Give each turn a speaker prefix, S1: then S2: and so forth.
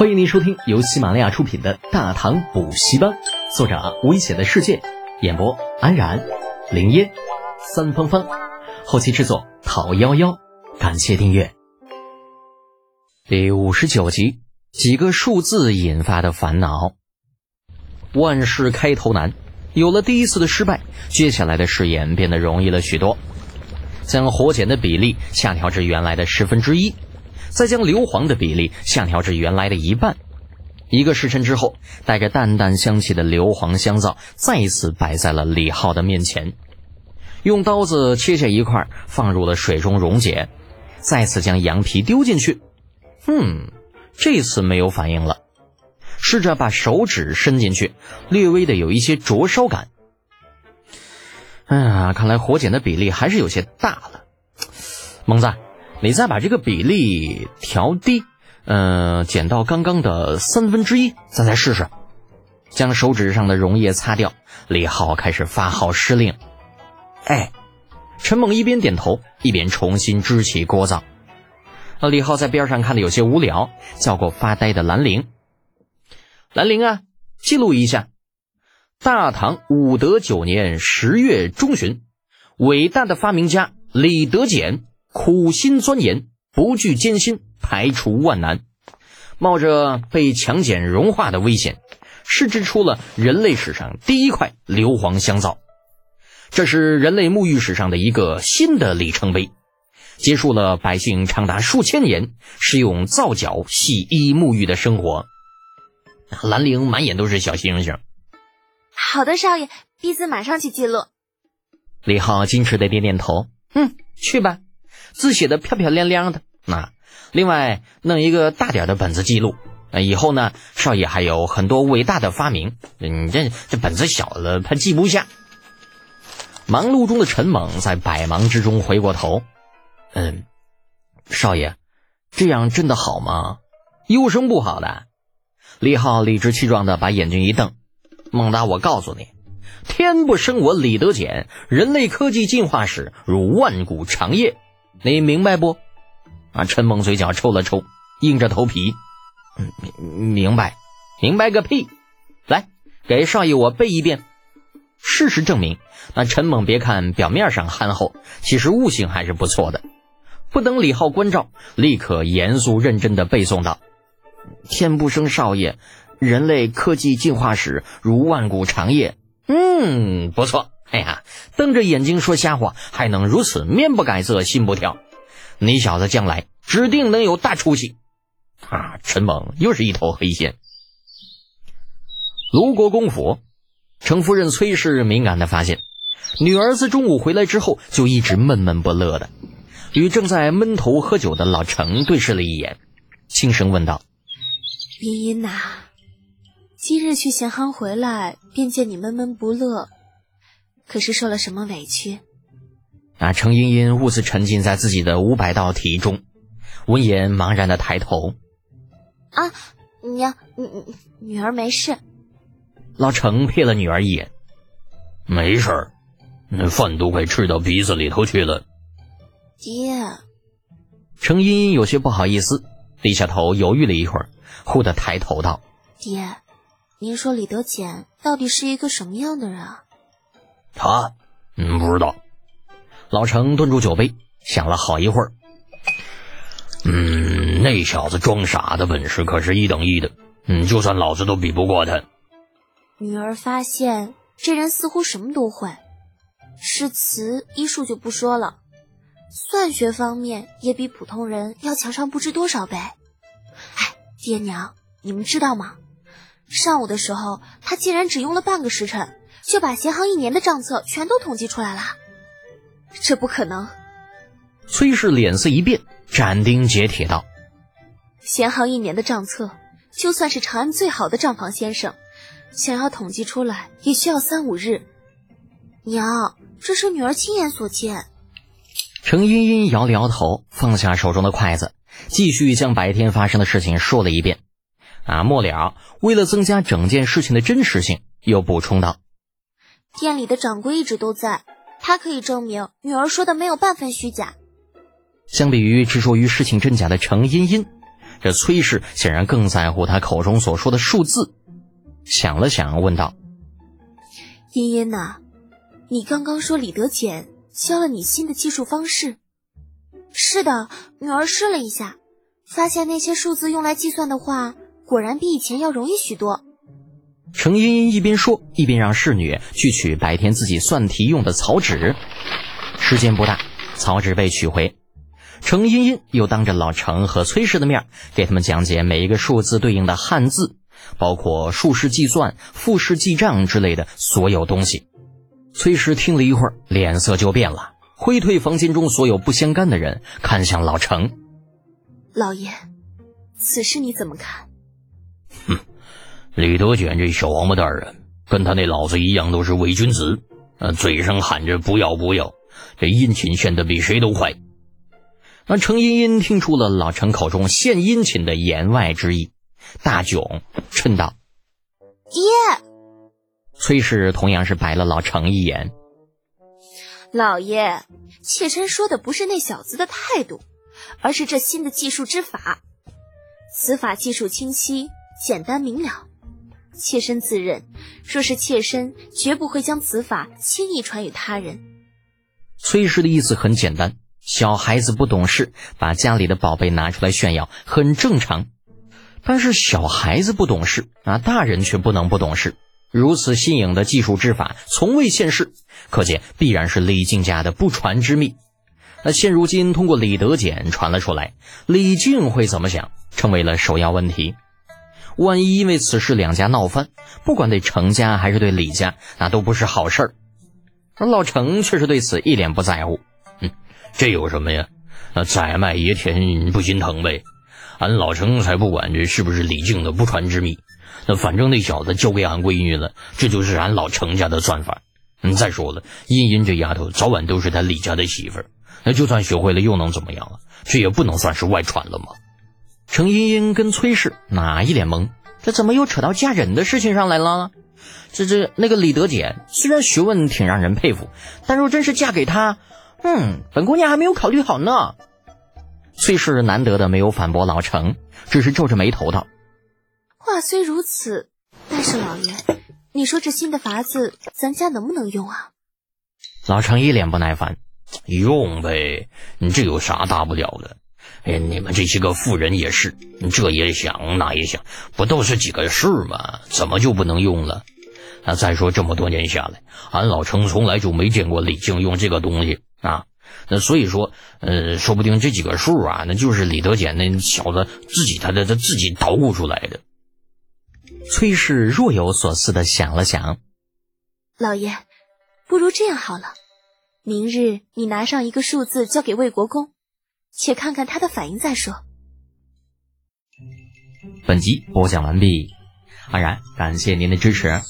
S1: 欢迎您收听由喜马拉雅出品的《大唐补习班》，作者危险的世界，演播安然、林烟、三芳芳，后期制作讨幺幺，感谢订阅。第五十九集，几个数字引发的烦恼。万事开头难，有了第一次的失败，接下来的试验变得容易了许多。将火碱的比例下调至原来的十分之一。再将硫磺的比例下调至原来的一半。一个时辰之后，带着淡淡香气的硫磺香皂再次摆在了李浩的面前。用刀子切下一块，放入了水中溶解。再次将羊皮丢进去。嗯，这次没有反应了。试着把手指伸进去，略微的有一些灼烧感。哎呀，看来火碱的比例还是有些大了。猛子。你再把这个比例调低，嗯，减到刚刚的三分之一，咱再试试。将手指上的溶液擦掉，李浩开始发号施令。哎，陈猛一边点头，一边重新支起锅灶。李浩在边上看的有些无聊，叫过发呆的兰陵。兰陵啊，记录一下：大唐武德九年十月中旬，伟大的发明家李德俭。苦心钻研，不惧艰辛，排除万难，冒着被强碱融化的危险，试制出了人类史上第一块硫磺香皂。这是人类沐浴史上的一个新的里程碑，结束了百姓长达数千年使用皂角洗衣沐浴的生活。兰陵满眼都是小星星。
S2: 好的，少爷，婢子马上去记录。
S1: 李浩矜持的点点头，嗯，去吧。字写的漂漂亮亮的，那另外弄一个大点的本子记录。那以后呢，少爷还有很多伟大的发明，你这这本子小了，他记不下。忙碌中的陈猛在百忙之中回过头，嗯，少爷，这样真的好吗？有什么不好的？李浩理直气壮的把眼睛一瞪，猛达，我告诉你，天不生我李德俭，人类科技进化史如万古长夜。你明白不？啊！陈猛嘴角抽了抽，硬着头皮，明明白，明白个屁！来，给少爷我背一遍。事实证明，那陈猛别看表面上憨厚，其实悟性还是不错的。不等李浩关照，立刻严肃认真的背诵道：“天不生少爷，人类科技进化史如万古长夜。”嗯，不错。哎呀，瞪着眼睛说瞎话，还能如此面不改色心不跳，你小子将来指定能有大出息！啊，陈猛又是一头黑线。卢国公府，程夫人崔氏敏感的发现，女儿自中午回来之后就一直闷闷不乐的，与正在闷头喝酒的老程对视了一眼，轻声问道：“
S2: 茵茵呐，今日去咸行回来，便见你闷闷不乐。”可是受了什么委屈？
S1: 啊！程茵茵兀自沉浸在自己的五百道题中，闻言茫然的抬头。
S2: 啊，娘，女女儿没事。
S1: 老程瞥了女儿一眼，
S3: 没事儿，那饭都快吃到鼻子里头去了。
S2: 爹，
S1: 程茵茵有些不好意思，低下头犹豫了一会儿，忽地抬头道：“
S2: 爹，您说李德简到底是一个什么样的人啊？”
S3: 他，嗯，不知道。
S1: 老程顿住酒杯，想了好一会儿。
S3: 嗯，那小子装傻的本事可是一等一的。嗯，就算老子都比不过他。
S2: 女儿发现这人似乎什么都会，诗词医术就不说了，算学方面也比普通人要强上不知多少倍。哎，爹娘，你们知道吗？上午的时候，他竟然只用了半个时辰。就把咸行一年的账册全都统计出来了，这不可能！
S1: 崔氏脸色一变，斩钉截铁道：“
S2: 咸行一年的账册，就算是长安最好的账房先生，想要统计出来也需要三五日。娘，这是女儿亲眼所见。”
S1: 程茵茵摇了摇头，放下手中的筷子，继续将白天发生的事情说了一遍。啊，末了，为了增加整件事情的真实性，又补充道。
S2: 店里的掌柜一直都在，他可以证明女儿说的没有半分虚假。
S1: 相比于执着于事情真假的程茵茵，这崔氏显然更在乎他口中所说的数字，想了想，问道：“
S2: 茵茵呐，你刚刚说李德简教了你新的计数方式？是的，女儿试了一下，发现那些数字用来计算的话，果然比以前要容易许多。”
S1: 程茵茵一边说，一边让侍女去取白天自己算题用的草纸。时间不大，草纸被取回。程茵茵又当着老程和崔氏的面，给他们讲解每一个数字对应的汉字，包括竖式计算、复式记账之类的所有东西。崔氏听了一会儿，脸色就变了，挥退房间中所有不相干的人，看向老程：“
S2: 老爷，此事你怎么看？”“，
S3: 李德简这小王八蛋啊，跟他那老子一样，都是伪君子，呃，嘴上喊着不要不要，这殷勤献的比谁都快。”那程茵茵听出了老程口中献殷勤的言外之意，大窘，嗔道：“
S2: 爹！”
S1: 崔氏同样是白了老程一眼。
S2: 老爷，妾身说的不是那小子的态度，而是这新的技术之法。此法技术清晰、简单明了，妾身自认，若是妾身，绝不会将此法轻易传与他人。
S1: 崔氏的意思很简单。小孩子不懂事，把家里的宝贝拿出来炫耀很正常。但是小孩子不懂事啊，大人却不能不懂事。如此新颖的技术之法从未现世，可见必然是李靖家的不传之秘。那现如今通过李德简传了出来，李靖会怎么想，成为了首要问题。万一因为此事两家闹翻，不管对程家还是对李家，那都不是好事儿。而老程却是对此一脸不在乎。
S3: 嗯这有什么呀？那宰卖爷田不心疼呗。俺老程才不管这是不是李靖的不传之秘。那反正那小子交给俺闺女了，这就是俺老程家的算法。嗯，再说了，茵茵这丫头早晚都是他李家的媳妇儿。那就算学会了又能怎么样啊？这也不能算是外传了吗？
S1: 程茵茵跟崔氏哪一脸懵？这怎么又扯到嫁人的事情上来了？这这那个李德简虽然学问挺让人佩服，但若真是嫁给他……嗯，本姑娘还没有考虑好呢。崔氏难得的没有反驳老程，只是皱着眉头道：“
S2: 话虽如此，但是老爷，你说这新的法子，咱家能不能用啊？”
S1: 老程一脸不耐烦：“
S3: 用呗，你这有啥大不了的？哎，你们这些个富人也是，这也想那也想，不都是几个数吗？怎么就不能用了？那再说这么多年下来，俺老程从来就没见过李靖用这个东西。”啊，那所以说，呃，说不定这几个数啊，那就是李德简那小子自己他他他自己捣鼓出来的。
S1: 崔氏若有所思的想了想，
S2: 老爷，不如这样好了，明日你拿上一个数字交给魏国公，且看看他的反应再说。
S1: 本集播讲完毕，安然感谢您的支持。